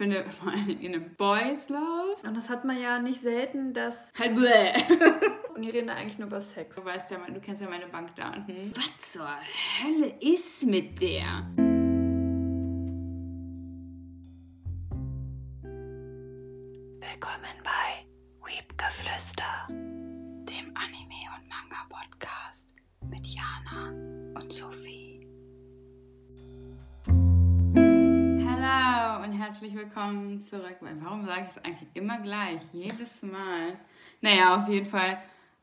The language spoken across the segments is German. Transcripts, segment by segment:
finde vor allem in einem Boys Love. Und das hat man ja nicht selten, dass. Halt bläh. Und die reden da eigentlich nur über Sex. Du weißt ja, du kennst ja meine Bankdaten. Was zur Hölle ist mit der? Herzlich willkommen zurück. Warum sage ich es eigentlich immer gleich? Jedes Mal. Naja, auf jeden Fall.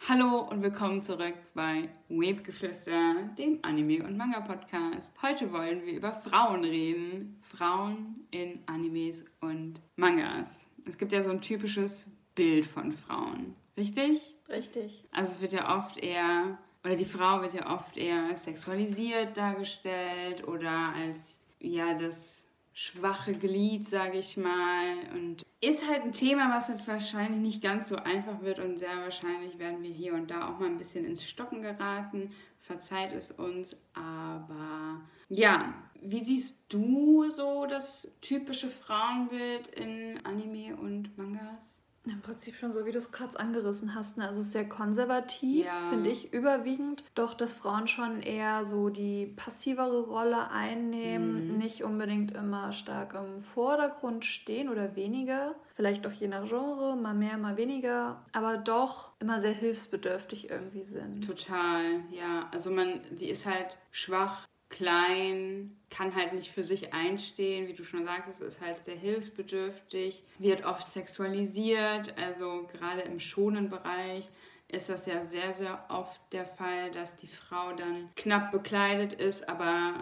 Hallo und willkommen zurück bei Webgeflüster, dem Anime- und Manga-Podcast. Heute wollen wir über Frauen reden. Frauen in Animes und Mangas. Es gibt ja so ein typisches Bild von Frauen. Richtig? Richtig. Also es wird ja oft eher, oder die Frau wird ja oft eher sexualisiert dargestellt oder als ja das schwache Glied, sage ich mal. Und ist halt ein Thema, was jetzt wahrscheinlich nicht ganz so einfach wird und sehr wahrscheinlich werden wir hier und da auch mal ein bisschen ins Stocken geraten. Verzeiht es uns, aber ja, wie siehst du so das typische Frauenbild in Anime und Mangas? Im Prinzip schon so, wie du es gerade angerissen hast. Ne? Also es ist sehr konservativ, Ja. finde ich, überwiegend. Doch, dass Frauen schon eher so die passivere Rolle einnehmen, Mhm. nicht unbedingt immer stark im Vordergrund stehen oder weniger. Vielleicht auch je nach Genre, mal mehr, mal weniger. Aber doch immer sehr hilfsbedürftig irgendwie sind. Total, ja. Also man, sie ist halt schwach, klein, kann halt nicht für sich einstehen, wie du schon sagtest, ist halt sehr hilfsbedürftig, wird oft sexualisiert, also gerade im schonen Bereich ist das ja sehr, sehr oft der Fall, dass die Frau dann knapp bekleidet ist, aber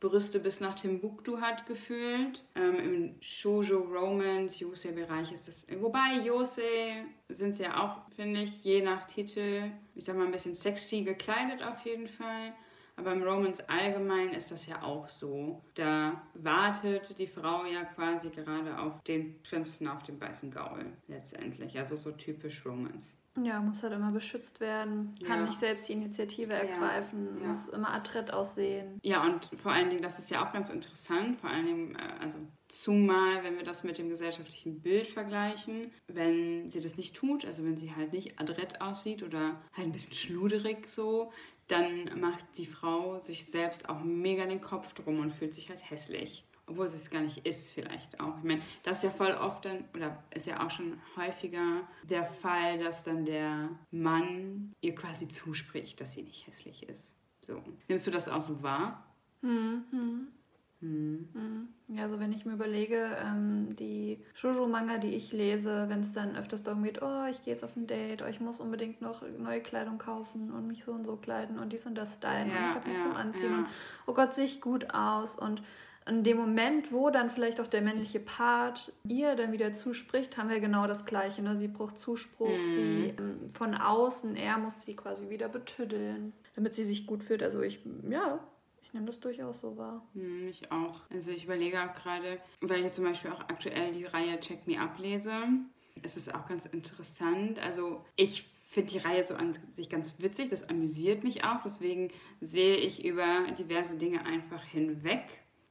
Brüste bis nach Timbuktu hat gefühlt. Ähm, Im Shoujo Romance, Yosei-Bereich ist das. Wobei Yosei sind sie ja auch, finde ich, je nach Titel, ich sag mal, ein bisschen sexy gekleidet auf jeden Fall. Aber im Romance allgemein ist das ja auch so. Da wartet die Frau ja quasi gerade auf den Prinzen auf dem weißen Gaul letztendlich. Also so typisch Romance. Ja, muss halt immer beschützt werden, kann Ja. nicht selbst die Initiative ergreifen, ja. muss immer adrett aussehen. Ja, und vor allen Dingen, das ist ja auch ganz interessant, vor allen Dingen, äh, also zumal, wenn wir das mit dem gesellschaftlichen Bild vergleichen, wenn sie das nicht tut, also wenn sie halt nicht adrett aussieht oder halt ein bisschen schluderig so, dann macht die Frau sich selbst auch mega den Kopf drum und fühlt sich halt hässlich. Obwohl sie es gar nicht ist, vielleicht auch. Ich meine, das ist ja voll oft dann, oder ist ja auch schon häufiger der Fall, dass dann der Mann ihr quasi zuspricht, dass sie nicht hässlich ist. So. Nimmst du das auch so wahr? Hm, hm. Hm. Hm. Ja, also wenn ich mir überlege, ähm, die Shoujo-Manga, die ich lese, wenn es dann öfters darum geht, oh, ich gehe jetzt auf ein Date, oh, ich muss unbedingt noch neue Kleidung kaufen und mich so und so kleiden und dies und das stylen und Ja, ich habe nichts ja, zum Anziehen ja. und oh Gott, sehe ich gut aus und in dem Moment, wo dann vielleicht auch der männliche Part ihr dann wieder zuspricht, haben wir genau das Gleiche. Ne? Sie braucht Zuspruch, Mhm. sie ähm, von außen, er muss sie quasi wieder betüddeln, damit sie sich gut fühlt. Also ich, ja, ich nehme das durchaus so wahr. Hm, ich auch. Also ich überlege auch gerade, weil ich jetzt zum Beispiel auch aktuell die Reihe Check Me Up lese, ist es auch ganz interessant. Also ich finde die Reihe so an sich ganz witzig, das amüsiert mich auch, deswegen sehe ich über diverse Dinge einfach hinweg.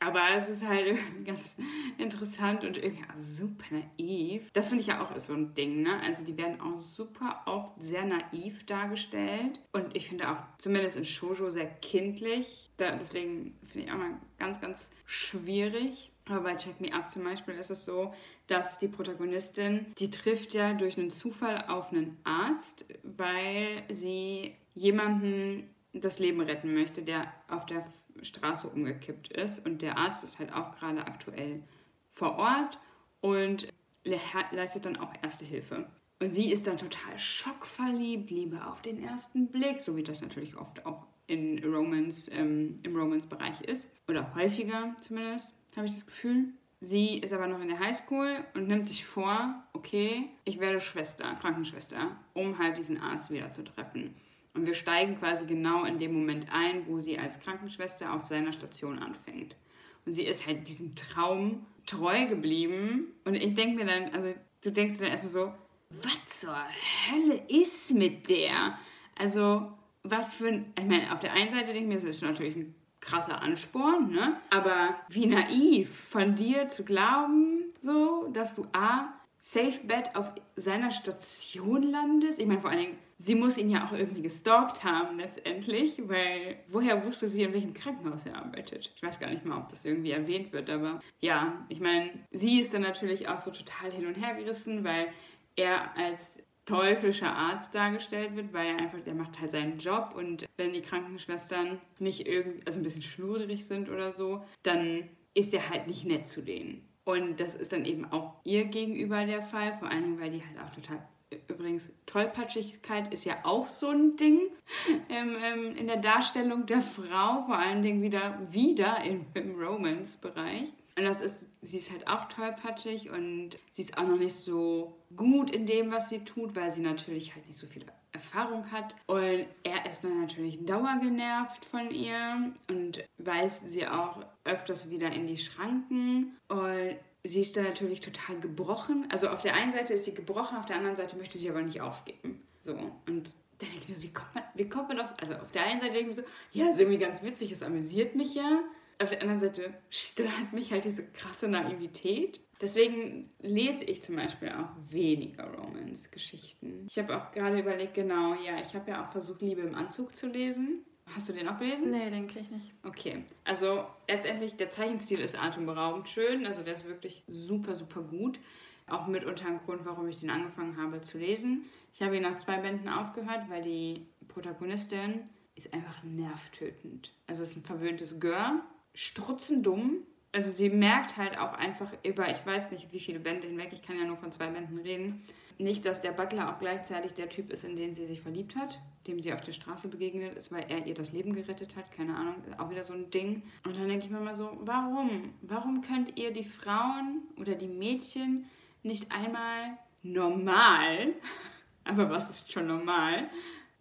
Aber es ist halt irgendwie ganz interessant und irgendwie auch super naiv. Das finde ich ja auch ist so ein Ding, ne? Also die werden auch super oft sehr naiv dargestellt. Und ich finde auch zumindest in Shoujo sehr kindlich. Da, deswegen finde ich auch mal ganz, ganz schwierig. Aber bei Check Me Up zum Beispiel ist es so, dass die Protagonistin, die trifft ja durch einen Zufall auf einen Arzt, weil sie jemanden das Leben retten möchte, der auf der Straße umgekippt ist. Und der Arzt ist halt auch gerade aktuell vor Ort und le leistet dann auch Erste Hilfe. Und sie ist dann total schockverliebt, Liebe auf den ersten Blick, so wie das natürlich oft auch in Romance, ähm, im Romance-Bereich ist. Oder häufiger zumindest, habe ich das Gefühl. Sie ist aber noch in der Highschool und nimmt sich vor, okay, ich werde Schwester, Krankenschwester, um halt diesen Arzt wieder zu treffen. Und wir steigen quasi genau in dem Moment ein, wo sie als Krankenschwester auf seiner Station anfängt. Und sie ist halt diesem Traum treu geblieben. Und ich denke mir dann, also du denkst dir dann erstmal so, was zur Hölle ist mit der? Also, was für ein. Ich meine, auf der einen Seite denke ich mir, das ist natürlich ein krasser Ansporn, ne? Aber wie naiv von dir zu glauben, so, dass du A, Safe Bet auf seiner Station landest. Ich meine, vor allen Dingen, sie muss ihn ja auch irgendwie gestalkt haben letztendlich, weil woher wusste sie, in welchem Krankenhaus er arbeitet? Ich weiß gar nicht mal, ob das irgendwie erwähnt wird, aber ja, ich meine, sie ist dann natürlich auch so total hin und her gerissen, weil er als teuflischer Arzt dargestellt wird, weil er einfach, der macht halt seinen Job und wenn die Krankenschwestern nicht irgendwie, also ein bisschen schludrig sind oder so, dann ist er halt nicht nett zu denen. Und das ist dann eben auch ihr gegenüber der Fall, vor allen Dingen, weil die halt auch total. Übrigens, Tollpatschigkeit ist ja auch so ein Ding ähm, ähm, in der Darstellung der Frau, vor allen Dingen wieder, wieder im, im Romance-Bereich. Und das ist, sie ist halt auch tollpatschig und sie ist auch noch nicht so gut in dem, was sie tut, weil sie natürlich halt nicht so viel Erfahrung hat. Und er ist dann natürlich dauergenervt von ihr und weist sie auch öfters wieder in die Schranken. Und sie ist dann natürlich total gebrochen. Also auf der einen Seite ist sie gebrochen, auf der anderen Seite möchte sie aber nicht aufgeben. So, und dann denke ich mir so, wie kommt man, wie kommt man auf, also auf der einen Seite denke ich mir so, ja, ist irgendwie ganz witzig, es amüsiert mich ja. Auf der anderen Seite stört mich halt diese krasse Naivität. Deswegen lese ich zum Beispiel auch weniger Romance-Geschichten. Ich habe auch gerade überlegt, genau, ja, ich habe ja auch versucht, Liebe im Anzug zu lesen. Hast du den auch gelesen? Nee, den kriege ich nicht. Okay, also letztendlich, der Zeichenstil ist atemberaubend schön. Also der ist wirklich super, super gut. Auch mitunter ein Grund, warum ich den angefangen habe zu lesen. Ich habe ihn nach zwei Bänden aufgehört, weil die Protagonistin ist einfach nervtötend. Also es ist ein verwöhntes Gör, strutzendumm. Also sie merkt halt auch einfach über, ich weiß nicht wie viele Bände hinweg, ich kann ja nur von zwei Bänden reden, nicht, dass der Butler auch gleichzeitig der Typ ist, in den sie sich verliebt hat, dem sie auf der Straße begegnet ist, weil er ihr das Leben gerettet hat. Keine Ahnung, auch wieder so ein Ding. Und dann denke ich mir mal so, warum? Warum könnt ihr die Frauen oder die Mädchen nicht einmal normal, aber was ist schon normal,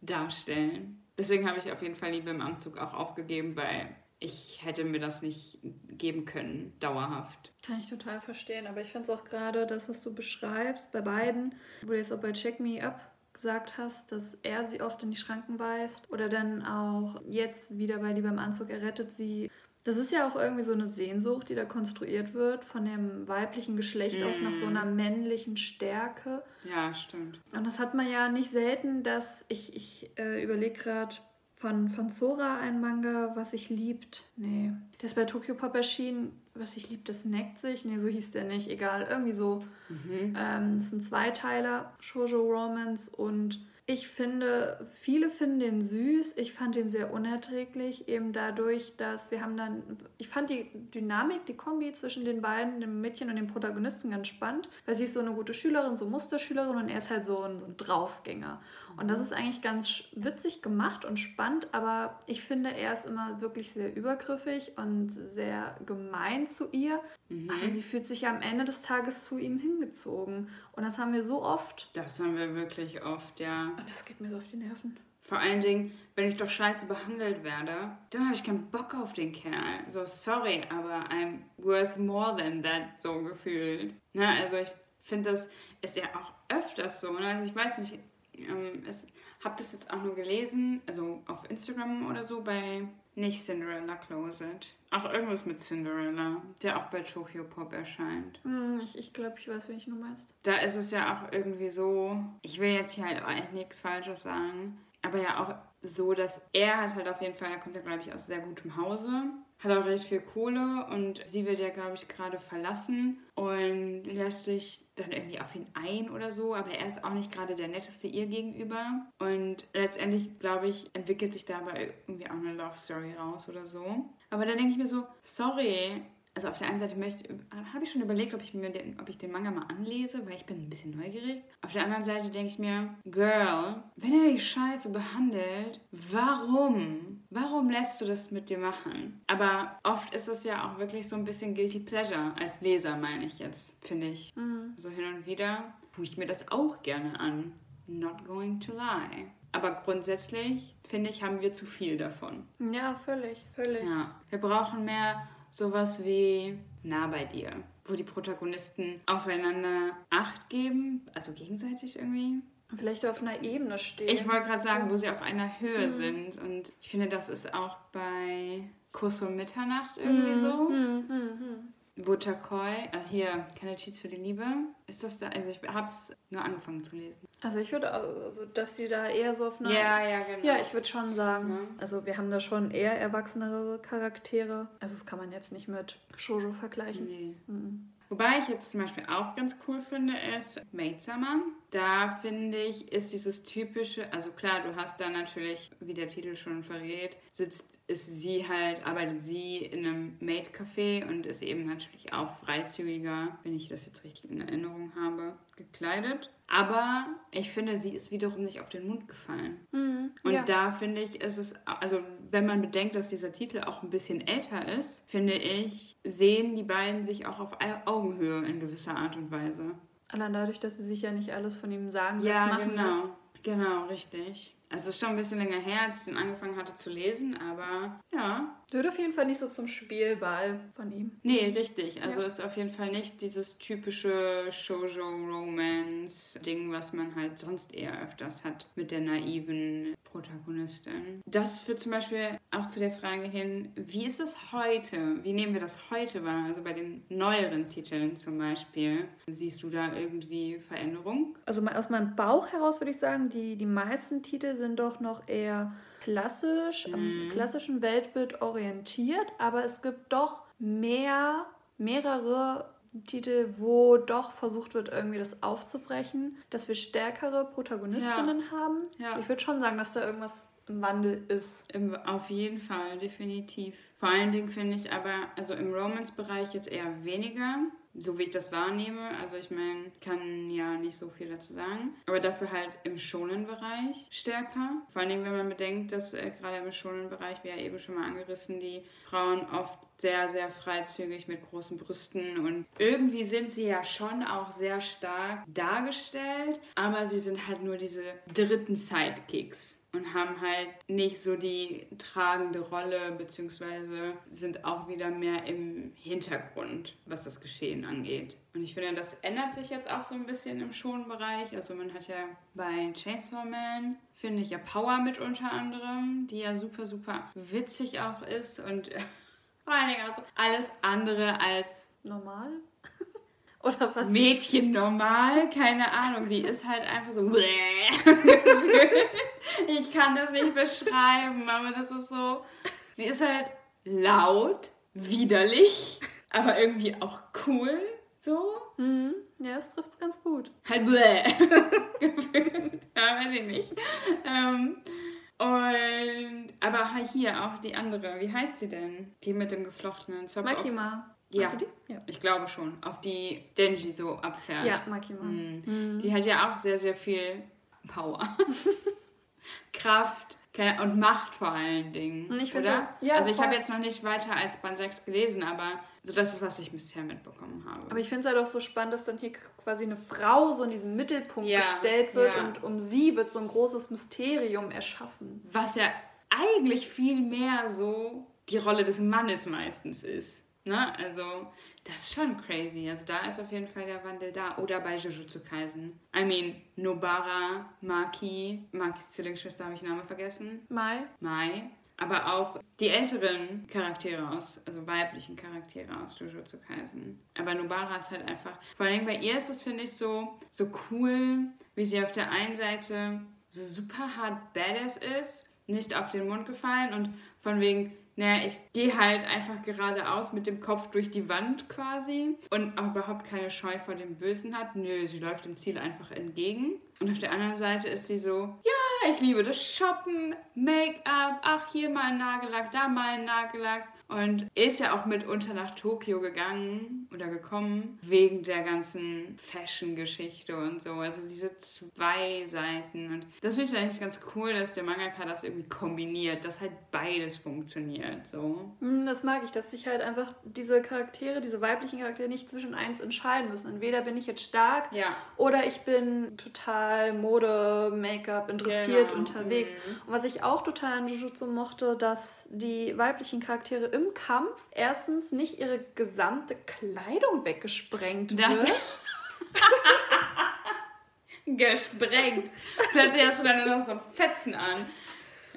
darstellen? Deswegen habe ich auf jeden Fall Liebe im Anzug auch aufgegeben, weil ich hätte mir das nicht geben können, dauerhaft. Kann ich total verstehen, aber ich finde es auch gerade das, was du beschreibst, bei beiden, wo du jetzt auch bei Check Me Up gesagt hast, dass er sie oft in die Schranken weist oder dann auch jetzt wieder bei Liebe im Anzug, er rettet sie. Das ist ja auch irgendwie so eine Sehnsucht, die da konstruiert wird von dem weiblichen Geschlecht mm. aus nach so einer männlichen Stärke. Ja, stimmt. Und das hat man ja nicht selten, dass ich, ich äh, überlege gerade, von, von Sora ein Manga, was ich liebt. Nee. Der ist bei Tokyo Pop erschienen. Was ich liebt, das neckt sich. Nee, so hieß der nicht. Egal. Irgendwie so. Mhm. Ähm, das sind Zweiteiler. Shoujo Romance und ich finde, viele finden den süß. Ich fand den sehr unerträglich, eben dadurch, dass wir haben dann, ich fand die Dynamik, die Kombi zwischen den beiden, dem Mädchen und dem Protagonisten ganz spannend, weil sie ist so eine gute Schülerin, so Musterschülerin und er ist halt so ein, so ein Draufgänger. Und das ist eigentlich ganz witzig gemacht und spannend, aber ich finde, er ist immer wirklich sehr übergriffig und sehr gemein zu ihr. Mhm. Aber sie fühlt sich ja am Ende des Tages zu ihm hingezogen. Und das haben wir so oft. Das haben wir wirklich oft, ja. Und das geht mir so auf die Nerven. Vor allen Dingen, wenn ich doch scheiße behandelt werde, dann habe ich keinen Bock auf den Kerl. So, sorry, aber I'm worth more than that, so gefühlt. Na, ne, also ich finde, das ist ja auch öfters so. Ne? Also ich weiß nicht, ähm, habe das jetzt auch nur gelesen, also auf Instagram oder so, bei nicht Cinderella Closet. Auch irgendwas mit Cinderella, der auch bei Tokyo Pop erscheint. Hm, ich ich glaube, ich weiß, welchen du meinst. Da ist es ja auch irgendwie so, ich will jetzt hier halt eigentlich nichts Falsches sagen, aber ja auch so, dass er hat halt auf jeden Fall, er kommt ja, glaube ich, aus sehr gutem Hause hat auch recht viel Kohle und sie wird ja, glaube ich, gerade verlassen und lässt sich dann irgendwie auf ihn ein oder so, aber er ist auch nicht gerade der netteste ihr gegenüber. Und letztendlich, glaube ich, entwickelt sich dabei irgendwie auch eine Love Story raus oder so. Aber dann denke ich mir so, sorry, also auf der einen Seite möchte, habe ich schon überlegt, ob ich mir den, ob ich den Manga mal anlese, weil ich bin ein bisschen neugierig. Auf der anderen Seite denke ich mir, Girl, wenn er dich scheiße behandelt, warum? Warum lässt du das mit dir machen? Aber oft ist es ja auch wirklich so ein bisschen guilty pleasure als Leser, meine ich jetzt, finde ich. Mhm. So hin und wieder tue ich mir das auch gerne an. Not going to lie. Aber grundsätzlich, finde ich, haben wir zu viel davon. Ja, völlig, völlig. Ja, wir brauchen mehr sowas wie nah bei dir, wo die Protagonisten aufeinander Acht geben, also gegenseitig irgendwie. Vielleicht auf einer Ebene stehen. Ich wollte gerade sagen, wo sie auf einer Höhe mhm. sind. Und ich finde, das ist auch bei Kuss um Mitternacht irgendwie mhm. so. Mhm. Wotakoi, also hier, keine Cheats für die Liebe. Ist das da? Also ich habe es nur angefangen zu lesen. Also ich würde, also dass die da eher so auf eine... Ja, ja, genau. Ja, ich würde schon sagen, Ja. also wir haben da schon eher erwachsenere Charaktere. Also das kann man jetzt nicht mit Shoujo vergleichen. Nee. Mhm. Wobei ich jetzt zum Beispiel auch ganz cool finde, ist Maid Summer. Da finde ich, ist dieses typische, also klar, du hast da natürlich, wie der Titel schon verrät, sitzt, ist sie halt, arbeitet sie in einem Maid-Café und ist eben natürlich auch freizügiger, wenn ich das jetzt richtig in Erinnerung habe, gekleidet. Aber ich finde, sie ist wiederum nicht auf den Mund gefallen. Mhm. Und ja. da finde ich, ist es, also wenn man bedenkt, dass dieser Titel auch ein bisschen älter ist, finde ich, sehen die beiden sich auch auf Au- Augenhöhe in gewisser Art und Weise. Allein dadurch, dass sie sich ja nicht alles von ihm sagen Ja, machen genau. lässt. Genau, richtig. Also es ist schon ein bisschen länger her, als ich den angefangen hatte zu lesen, aber ja. Wird auf jeden Fall nicht so zum Spielball von ihm. Nee, richtig. Also Ja. ist auf jeden Fall nicht dieses typische Shoujo-Romance-Ding, was man halt sonst eher öfters hat mit der naiven Protagonistin. Das führt zum Beispiel auch zu der Frage hin, wie ist das heute? Wie nehmen wir das heute wahr? Also bei den neueren Titeln zum Beispiel. Siehst du da irgendwie Veränderung? Also aus meinem Bauch heraus würde ich sagen, die, die meisten Titel sind doch noch eher klassisch, am klassischen Weltbild orientiert, aber es gibt doch mehr, mehrere Titel, wo doch versucht wird, irgendwie das aufzubrechen, dass wir stärkere Protagonistinnen haben. Ja. Ich würde schon sagen, dass da irgendwas im Wandel ist. Im, auf jeden Fall, definitiv. Vor allen Dingen finde ich aber, also im Romance-Bereich jetzt eher weniger, so wie ich das wahrnehme. Also ich meine, kann ja nicht so viel dazu sagen. Aber dafür halt im Shonen-Bereich stärker. Vor allen Dingen, wenn man bedenkt, dass äh, gerade im Shonen-Bereich, wie ja eben schon mal angerissen, die Frauen oft sehr, sehr freizügig mit großen Brüsten und irgendwie sind sie ja schon auch sehr stark dargestellt, aber sie sind halt nur diese dritten Sidekicks und haben halt nicht so die tragende Rolle, beziehungsweise sind auch wieder mehr im Hintergrund, was das Geschehen angeht. Und ich finde, das ändert sich jetzt auch so ein bisschen im Schonbereich. Also man hat ja bei Chainsaw Man, finde ich ja Power mit unter anderem, die ja super, super witzig auch ist und vor allen Dingen also alles andere als Normal? Oder was? Mädchen normal, keine Ahnung, die ist halt einfach so. ich kann das nicht beschreiben, aber das ist so. Sie ist halt laut, widerlich, aber irgendwie auch cool, so. Mhm. Ja, das trifft es ganz gut. Halt bläh. ja, weiß ich nicht. Ähm, und, aber hier auch die andere, wie heißt sie denn? Die mit dem geflochtenen Zopf. Makima. Ja. Hast du? Ja. Ich glaube schon, auf die Denji so abfährt. Ja, Makima. Mhm. Die hat ja auch sehr, sehr viel Power. Kraft keine, und Macht vor allen Dingen. Und ich auch- ja, also ich habe jetzt noch nicht weiter als Band 6 gelesen, aber so das ist, was ich bisher mitbekommen habe. Aber ich finde es halt auch so spannend, dass dann hier quasi eine Frau so in diesen Mittelpunkt Ja, gestellt wird ja. und um sie wird so ein großes Mysterium erschaffen. was ja eigentlich viel mehr so die Rolle des Mannes meistens ist. Ne? Also, das ist schon crazy. Also, da ist auf jeden Fall der Wandel da. Oder bei Jujutsu Kaisen. I mean, Nobara, Maki, Makis Zwillingsschwester habe ich den Namen vergessen. Mai. Mai. Aber auch die älteren Charaktere aus, also weiblichen Charaktere aus Jujutsu Kaisen. Aber Nobara ist halt einfach, vor allem bei ihr ist es, finde ich, so, so cool, wie sie auf der einen Seite so super hart badass ist, nicht auf den Mund gefallen und von wegen, naja, ich gehe halt einfach geradeaus mit dem Kopf durch die Wand quasi und auch überhaupt keine Scheu vor dem Bösen hat. Nö, sie läuft dem Ziel einfach entgegen. Und auf der anderen Seite ist sie so, ja, ich liebe das Shoppen, Make-up, ach, hier mal ein Nagellack, da mal ein Nagellack. Und ist ja auch mitunter nach Tokio gegangen oder gekommen, wegen der ganzen Fashion-Geschichte und so. Also diese zwei Seiten. Und das finde ich eigentlich ganz cool, dass der Mangaka das irgendwie kombiniert, dass halt beides funktioniert. So. Hm, Das mag ich, dass sich halt einfach diese Charaktere, diese weiblichen Charaktere nicht zwischen eins entscheiden müssen. Entweder bin ich jetzt stark Ja. oder ich bin total Mode, Make-up interessiert Genau. unterwegs. Und was ich auch total an Jujutsu mochte, dass die weiblichen Charaktere im Kampf erstens nicht ihre gesamte Kleidung weggesprengt Das- wird. Gesprengt. Plötzlich hast du dann noch so Fetzen an.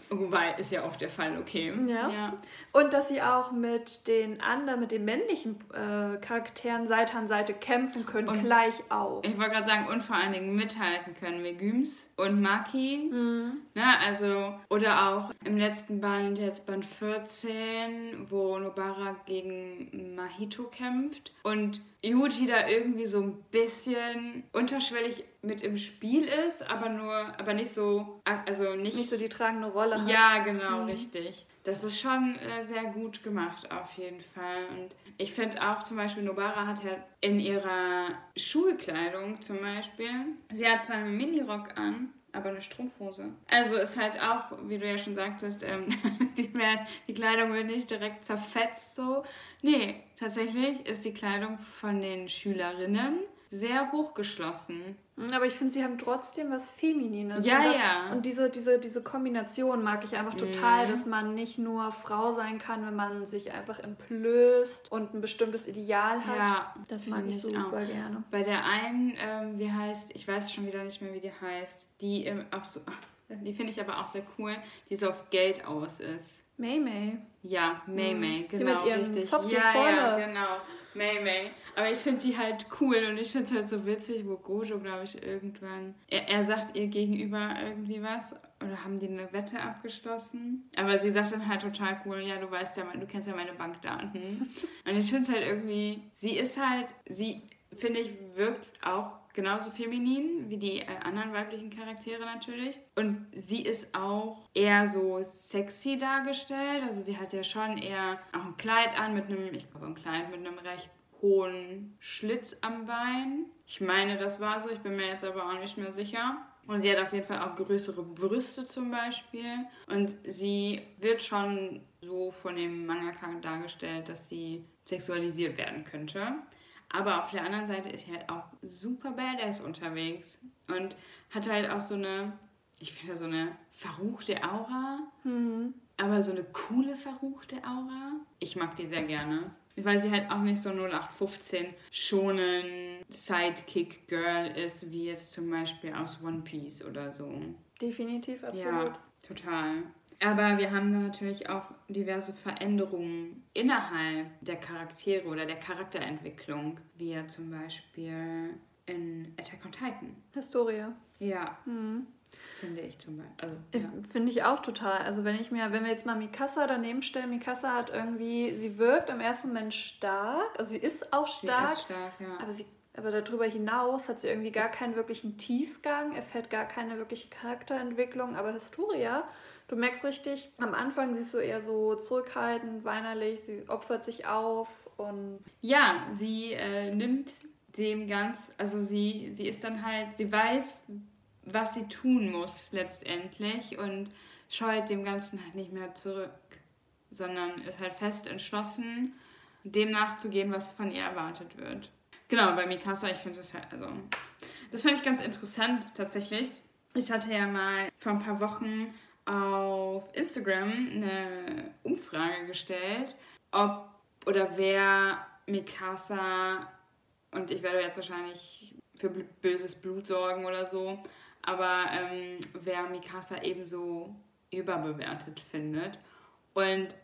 Wobei, ist ja oft der Fall, okay. Ja. ja. Und dass sie auch mit den anderen, mit den männlichen äh, Charakteren Seite an Seite kämpfen können, und gleich auf. Ich wollte gerade sagen, und vor allen Dingen mithalten können. Megüms und Maki. Mhm. Na, also, oder auch im letzten Band, jetzt Band 14, wo Nobara gegen Mahito kämpft. Und Yuji da irgendwie so ein bisschen unterschwellig mit im Spiel ist, aber nur, aber nicht so, also nicht, nicht so die tragende Rolle hat. Ja, genau, mhm. richtig. Das ist schon äh, sehr gut gemacht, auf jeden Fall. Und ich finde auch zum Beispiel, Nobara hat ja in ihrer Schulkleidung zum Beispiel, sie hat zwar einen Minirock an, aber eine Strumpfhose. Also ist halt auch, wie du ja schon sagtest, ähm, die, die, Kleidung wird nicht direkt zerfetzt so. Nee, tatsächlich ist die Kleidung von den Schülerinnen sehr hochgeschlossen. Hm, aber ich finde, sie haben trotzdem was Feminines. Ja, und das, ja. Und diese, diese, diese Kombination mag ich einfach total, mhm. dass man nicht nur Frau sein kann, wenn man sich einfach entblößt und ein bestimmtes Ideal hat. Ja, das mag ich super auch. gerne. Bei der einen, ähm, wie heißt, ich weiß schon wieder nicht mehr, wie die heißt, die ähm, auf so, die finde ich aber auch sehr cool, die so auf Geld aus ist. May May. Ja, May mhm. May, genau. Die mit ihrem richtig. Zopf ja, vorne. ja, genau. May May. Aber ich finde die halt cool und ich finde es halt so witzig, wo Gojo, glaube ich, irgendwann. Er, er sagt ihr gegenüber irgendwie was oder haben die eine Wette abgeschlossen? Aber sie sagt dann halt total cool, ja, du weißt ja, du kennst ja meine Bankdaten. und ich finde es halt irgendwie, sie ist halt, sie, finde ich, wirkt auch genauso feminin wie die äh, anderen weiblichen Charaktere natürlich. Und sie ist auch eher so sexy dargestellt. Also sie hat ja schon eher auch ein Kleid an mit einem, ich glaube ein Kleid mit einem recht hohen Schlitz am Bein. Ich meine, das war so, ich bin mir jetzt aber auch nicht mehr sicher. Und sie hat auf jeden Fall auch größere Brüste zum Beispiel. Und sie wird schon so von dem Mangaka dargestellt, dass sie sexualisiert werden könnte. Aber auf der anderen Seite ist sie halt auch super badass unterwegs und hat halt auch so eine, ich finde so eine verruchte Aura. Mhm. Aber so eine coole verruchte Aura. Ich mag die sehr gerne. Weil sie halt auch nicht so 0815 schonen Sidekick-Girl ist, wie jetzt zum Beispiel aus One Piece oder so. Definitiv, absolut. Ja, total. Aber wir haben natürlich auch diverse Veränderungen innerhalb der Charaktere oder der Charakterentwicklung, wie ja zum Beispiel in Attack on Titan. Historia. Ja. Mhm. Finde ich zum Beispiel. Also, ja. Finde ich auch total. Also wenn ich mir, wenn wir jetzt mal Mikasa daneben stellen, Mikasa hat irgendwie, sie wirkt im ersten Moment stark, also sie ist auch stark, sie ist stark ja. aber sie aber darüber hinaus hat sie irgendwie gar keinen wirklichen Tiefgang, erfährt gar keine wirkliche Charakterentwicklung. Aber Historia Du merkst richtig, am Anfang siehst du eher so zurückhaltend, weinerlich, sie opfert sich auf und. Ja, sie äh, nimmt dem ganz, also sie, sie ist dann halt, sie weiß, was sie tun muss letztendlich und scheut dem Ganzen halt nicht mehr zurück, sondern ist halt fest entschlossen, dem nachzugehen, was von ihr erwartet wird. Genau, bei Mikasa, ich finde das halt, also, das fand ich ganz interessant tatsächlich. Ich hatte ja mal vor ein paar Wochen auf Instagram eine Umfrage gestellt, ob oder wer Mikasa, und ich werde jetzt wahrscheinlich für böses Blut sorgen oder so, aber ähm, wer Mikasa ebenso überbewertet findet. Und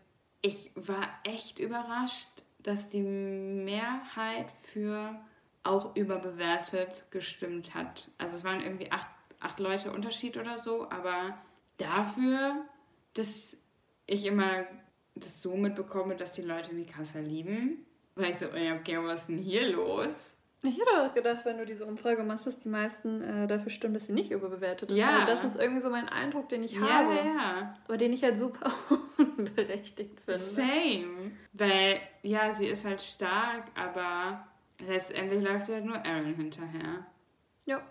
ich war echt überrascht, dass die Mehrheit für auch überbewertet gestimmt hat. Also es waren irgendwie acht, acht Leute Unterschied oder so, aber dafür, dass ich immer das so mitbekomme, dass die Leute Mikasa lieben. Weil ich so, okay, was ist denn hier los? Ich hätte auch gedacht, wenn du diese Umfrage machst, dass die meisten äh, dafür stimmen, dass sie nicht überbewertet ist. Ja. Also das ist irgendwie so mein Eindruck, den ich ja, habe. Ja, ja. Aber den ich halt super unberechtigt finde. Same. Weil, ja, sie ist halt stark, aber letztendlich läuft sie halt nur Aaron hinterher. Ja.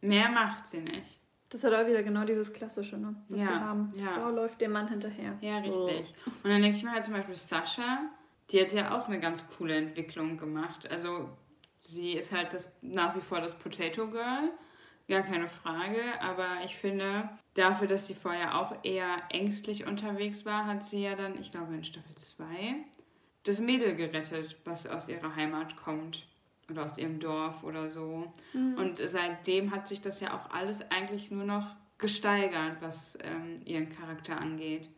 Mehr macht sie nicht. Das hat auch wieder genau dieses Klassische, ne? Was ja, wir haben. Ja. Frau läuft dem Mann hinterher. Ja, richtig. Oh. Und dann denke ich mir halt zum Beispiel Sascha, die hat ja auch eine ganz coole Entwicklung gemacht. Also sie ist halt das nach wie vor das Potato Girl, gar keine Frage. Aber ich finde, dafür, dass sie vorher auch eher ängstlich unterwegs war, hat sie ja dann, ich glaube in Staffel 2, das Mädel gerettet, was aus ihrer Heimat kommt oder aus ihrem Dorf oder so. Mhm. Und seitdem hat sich das ja auch alles eigentlich nur noch gesteigert, was ähm, ihren Charakter angeht.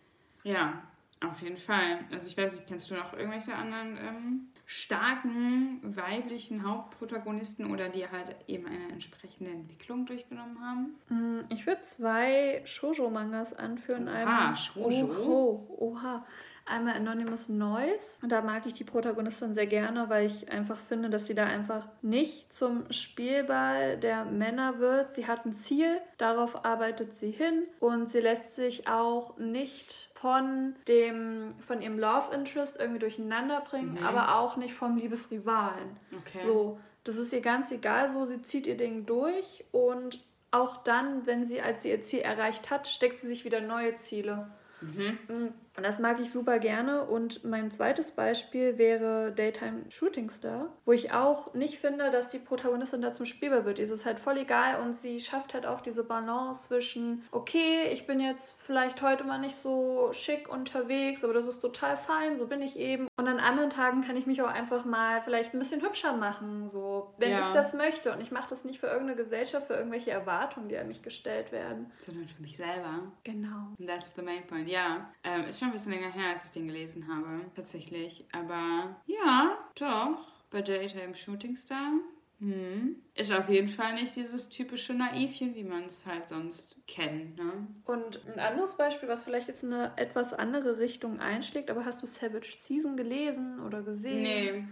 Ja, auf jeden Fall. Also ich weiß nicht, kennst du noch irgendwelche anderen ähm, starken weiblichen Hauptprotagonisten oder die halt eben eine entsprechende Entwicklung durchgenommen haben? Mm, ich würde zwei Shoujo-Mangas anführen. Ah, Shoujo? Oh, oha. Einmal Anonymous Noise. Und da mag ich die Protagonistin sehr gerne, weil ich einfach finde, dass sie da einfach nicht zum Spielball der Männer wird. Sie hat ein Ziel, darauf arbeitet sie hin und sie lässt sich auch nicht von dem von ihrem Love Interest irgendwie durcheinander bringen, mhm. aber auch nicht vom Liebesrivalen. Okay. So, das ist ihr ganz egal, so sie zieht ihr Ding durch und auch dann, wenn sie als sie ihr Ziel erreicht hat, steckt sie sich wieder neue Ziele. Mhm. Und das mag ich super gerne. Und mein zweites Beispiel wäre Daytime Shooting Star, wo ich auch nicht finde, dass die Protagonistin da zum Spielbar wird. Ihr ist halt voll egal und sie schafft halt auch diese Balance zwischen, okay, ich bin jetzt vielleicht heute mal nicht so schick unterwegs, aber das ist total fein, so bin ich eben. Und an anderen Tagen kann ich mich auch einfach mal vielleicht ein bisschen hübscher machen, so, wenn ja. ich das möchte. Und ich mache das nicht für irgendeine Gesellschaft, für irgendwelche Erwartungen, die an mich gestellt werden. Sondern für mich selber. Genau. That's the main point, ja. Ähm, ist schon ein bisschen länger her, als ich den gelesen habe, tatsächlich. Aber ja, doch. Bei Daytime Shooting Star. Hm. Ist auf jeden Fall nicht dieses typische Naivchen, wie man es halt sonst kennt. Ne? Und ein anderes Beispiel, was vielleicht jetzt in eine etwas andere Richtung einschlägt, aber hast du Savage Season gelesen oder gesehen? Nee.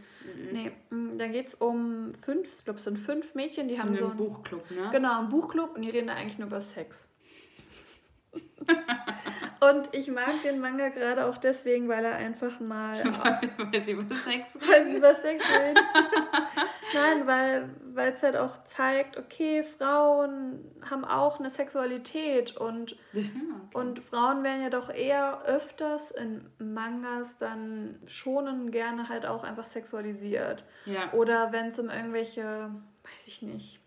Nee, hm, da geht es um fünf, ich glaube es sind fünf Mädchen, die das haben so einen Buchclub, ne? Genau, einen Buchclub und die reden da eigentlich nur über Sex. Und ich mag den Manga gerade auch deswegen, weil er einfach mal. weil, sie über Sex reden. Weil sie über Sex reden. Nein, weil es halt auch zeigt, okay, Frauen haben auch eine Sexualität und, ja, okay. und Frauen werden ja doch eher öfters in Mangas dann schonen gerne halt auch einfach sexualisiert. Ja. Oder wenn es um irgendwelche, weiß ich nicht,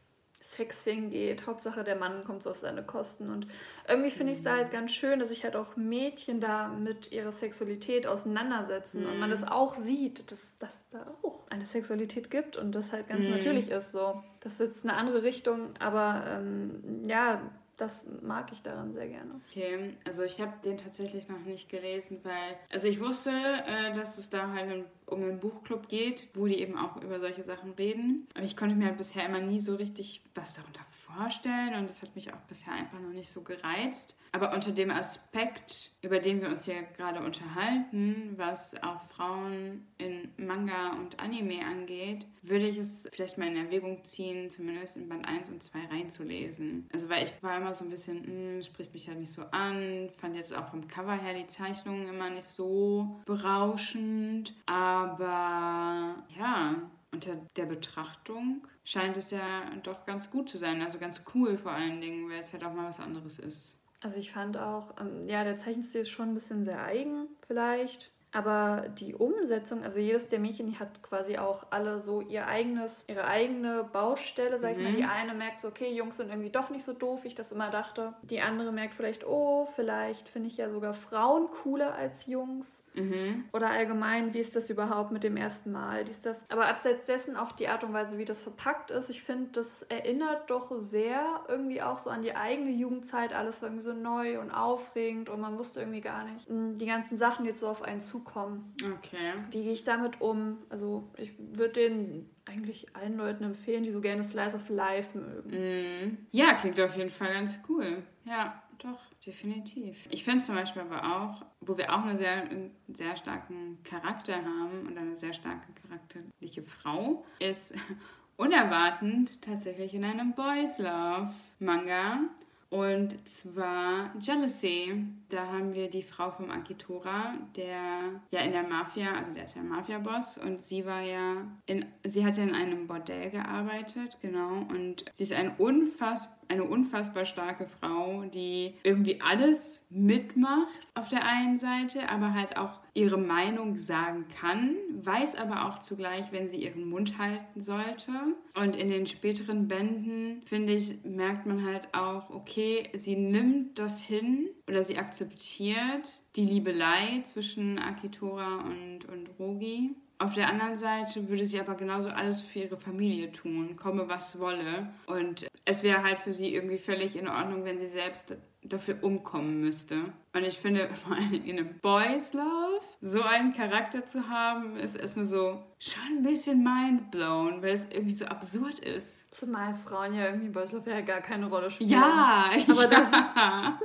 Sexing geht. Hauptsache der Mann kommt so auf seine Kosten. Und irgendwie finde ich es da halt ganz schön, dass sich halt auch Mädchen da mit ihrer Sexualität auseinandersetzen mhm. und man das mhm. auch sieht, dass das da auch eine Sexualität gibt und das halt ganz mhm. natürlich ist. So, das ist jetzt eine andere Richtung, aber ähm, ja, das mag ich daran sehr gerne. Okay, also ich habe den tatsächlich noch nicht gelesen, weil, also ich wusste, äh, dass es da halt um einen Buchclub geht, wo die eben auch über solche Sachen reden. Aber ich konnte mir halt bisher immer nie so richtig was darunter vorstellen und das hat mich auch bisher einfach noch nicht so gereizt. Aber unter dem Aspekt, über den wir uns hier gerade unterhalten, was auch Frauen in Manga und Anime angeht, würde ich es vielleicht mal in Erwägung ziehen, zumindest in Band 1 und 2 reinzulesen. Also weil ich war immer so ein bisschen, mh, hm, spricht mich ja nicht so an, fand jetzt auch vom Cover her die Zeichnungen immer nicht so berauschend, aber ja, unter der Betrachtung scheint es ja doch ganz gut zu sein. Also ganz cool vor allen Dingen, weil es halt auch mal was anderes ist. Also ich fand auch, ähm, ja, der Zeichenstil ist schon ein bisschen sehr eigen vielleicht. Aber die Umsetzung, also jedes der Mädchen, die hat quasi auch alle so ihr eigenes, ihre eigene Baustelle, sag ich mal. Die mhm. eine merkt so, okay, Jungs sind irgendwie doch nicht so doof, wie ich das immer dachte. Die andere merkt vielleicht, oh, vielleicht finde ich ja sogar Frauen cooler als Jungs. Mhm. Oder allgemein, wie ist das überhaupt mit dem ersten Mal? Dies, das. Aber abseits dessen auch die Art und Weise, wie das verpackt ist. Ich finde, das erinnert doch sehr irgendwie auch so an die eigene Jugendzeit. Alles war irgendwie so neu und aufregend und man wusste irgendwie gar nicht. Hm, die ganzen Sachen jetzt so auf einen zukommen bekommen. Okay. Wie gehe ich damit um? Also ich würde den eigentlich allen Leuten empfehlen, die so gerne Slice of Life mögen. Mm. Ja, klingt auf jeden Fall ganz cool. Ja, doch, definitiv. Ich finde zum Beispiel aber auch, wo wir auch eine sehr, einen sehr starken Charakter haben und eine sehr starke charakterliche Frau, ist unerwartend tatsächlich in einem Boys Love Manga und zwar Jealousy. Da haben wir die Frau vom Akitora, der ja in der Mafia, also der ist ja Mafia-Boss und sie war ja in, sie hat ja in einem Bordell gearbeitet, genau. Und sie ist ein unfassbar eine unfassbar starke Frau, die irgendwie alles mitmacht auf der einen Seite, aber halt auch ihre Meinung sagen kann, weiß aber auch zugleich, wenn sie ihren Mund halten sollte. Und in den späteren Bänden, finde ich, merkt man halt auch, okay, sie nimmt das hin oder sie akzeptiert die Liebelei zwischen Akitora und, und Rogi Auf der anderen Seite würde sie aber genauso alles für ihre Familie tun, komme was wolle. Und es wäre halt für sie irgendwie völlig in Ordnung, wenn sie selbst dafür umkommen müsste. Und ich finde, vor allem in einem Boys Love, so einen Charakter zu haben, ist erstmal so schon ein bisschen mindblown, weil es irgendwie so absurd ist. Zumal Frauen ja irgendwie Boys Love ja gar keine Rolle spielen. Ja, aber ja.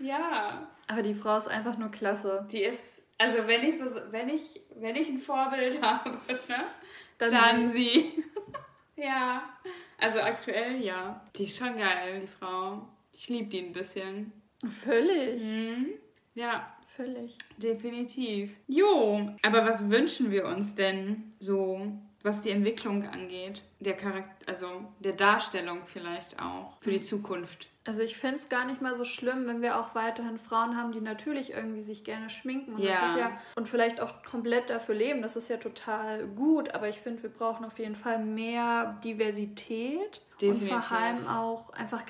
ja. Aber die Frau ist einfach nur klasse. Die ist, also wenn ich so, wenn ich, wenn ich ein Vorbild habe, ne, dann, dann sie. ja. Also aktuell ja. Die ist schon geil, die Frau. Ich liebe die ein bisschen. Völlig. Mhm. Ja. Völlig. Definitiv. Jo, aber was wünschen wir uns denn so, was die Entwicklung angeht? Der Charakter, also der Darstellung vielleicht auch für die Zukunft. Also ich fände es gar nicht mal so schlimm, wenn wir auch weiterhin Frauen haben, die natürlich irgendwie sich gerne schminken. Und, ja. Das ist ja, und vielleicht auch komplett dafür leben. Das ist ja total gut. Aber ich finde, wir brauchen auf jeden Fall mehr Diversität. Definitiv. Und vor allem auch einfach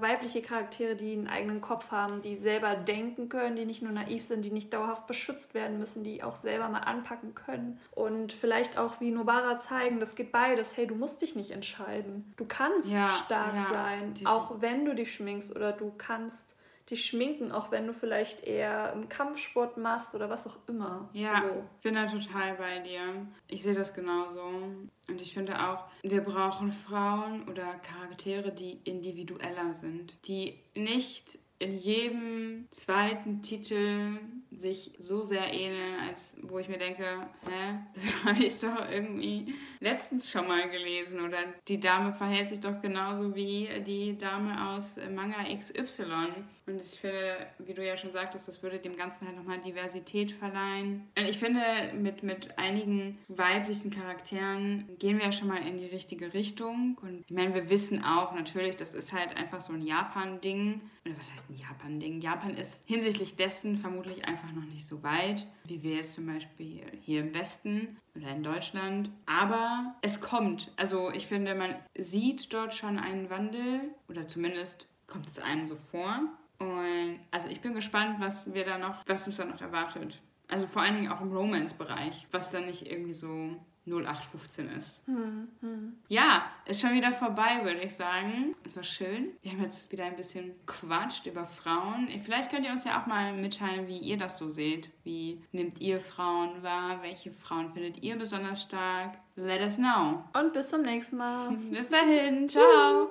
weibliche Charaktere, die einen eigenen Kopf haben, die selber denken können, die nicht nur naiv sind, die nicht dauerhaft beschützt werden müssen, die auch selber mal anpacken können. Und vielleicht auch wie Nobara zeigen, das geht beides. Hey, du musst dich nicht entscheiden. Du kannst ja, stark ja, sein, auch wenn du dich schminkst oder du kannst dich schminken, auch wenn du vielleicht eher einen Kampfsport machst oder was auch immer. Ja, so. ich bin da total bei dir. Ich sehe das genauso. Und ich finde auch, wir brauchen Frauen oder Charaktere, die individueller sind, die nicht in jedem zweiten Titel sich so sehr ähneln, als wo ich mir denke, hä, das habe ich doch irgendwie letztens schon mal gelesen. Oder die Dame verhält sich doch genauso wie die Dame aus Manga XY. Und ich finde, wie du ja schon sagtest, das würde dem Ganzen halt nochmal Diversität verleihen. Und ich finde, mit, mit einigen weiblichen Charakteren gehen wir ja schon mal in die richtige Richtung. Und ich meine, wir wissen auch natürlich, das ist halt einfach so ein Japan-Ding. Oder was heißt ein Japan-Ding? Japan ist hinsichtlich dessen vermutlich einfach noch nicht so weit, wie wir jetzt zum Beispiel hier im Westen oder in Deutschland. Aber es kommt. Also ich finde, man sieht dort schon einen Wandel oder zumindest kommt es einem so vor. Und also ich bin gespannt, was wir da noch, was uns da noch erwartet. Also vor allen Dingen auch im Romance-Bereich, was dann nicht irgendwie so 0815 ist. Hm, hm. Ja, ist schon wieder vorbei, würde ich sagen. Es war schön. Wir haben jetzt wieder ein bisschen quatscht über Frauen. Vielleicht könnt ihr uns ja auch mal mitteilen, wie ihr das so seht. Wie nehmt ihr Frauen wahr? Welche Frauen findet ihr besonders stark? Let us know. Und bis zum nächsten Mal. bis dahin. Ciao.